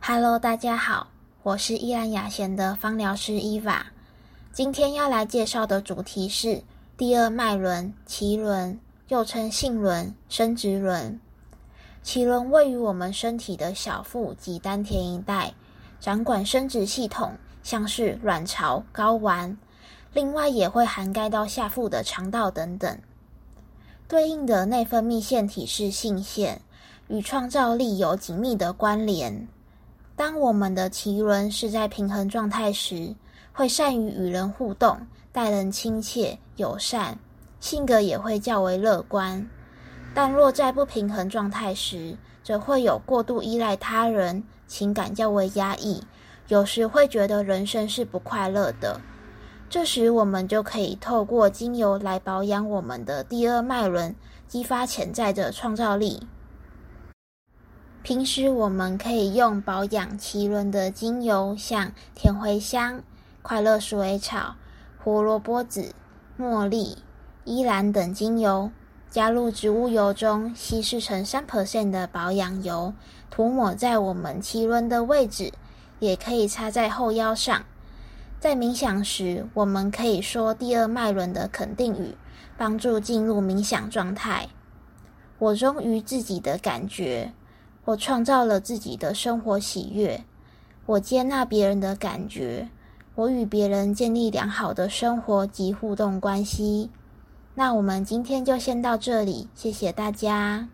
Hello，大家好，我是依兰雅贤的芳疗师伊娃。今天要来介绍的主题是第二脉轮——脐轮，又称性轮、生殖轮。脐轮位于我们身体的小腹及丹田一带，掌管生殖系统，像是卵巢、睾丸。另外，也会涵盖到下腹的肠道等等。对应的内分泌腺体是性腺，与创造力有紧密的关联。当我们的脐轮是在平衡状态时，会善于与人互动，待人亲切友善，性格也会较为乐观。但若在不平衡状态时，则会有过度依赖他人，情感较为压抑，有时会觉得人生是不快乐的。这时，我们就可以透过精油来保养我们的第二脉轮，激发潜在的创造力。平时我们可以用保养脐轮的精油，像甜茴香、快乐鼠尾草、胡萝卜籽、茉莉、依兰等精油，加入植物油中稀释成三 percent 的保养油，涂抹在我们脐轮的位置，也可以插在后腰上。在冥想时，我们可以说第二脉轮的肯定语，帮助进入冥想状态。我忠于自己的感觉。我创造了自己的生活喜悦，我接纳别人的感觉，我与别人建立良好的生活及互动关系。那我们今天就先到这里，谢谢大家。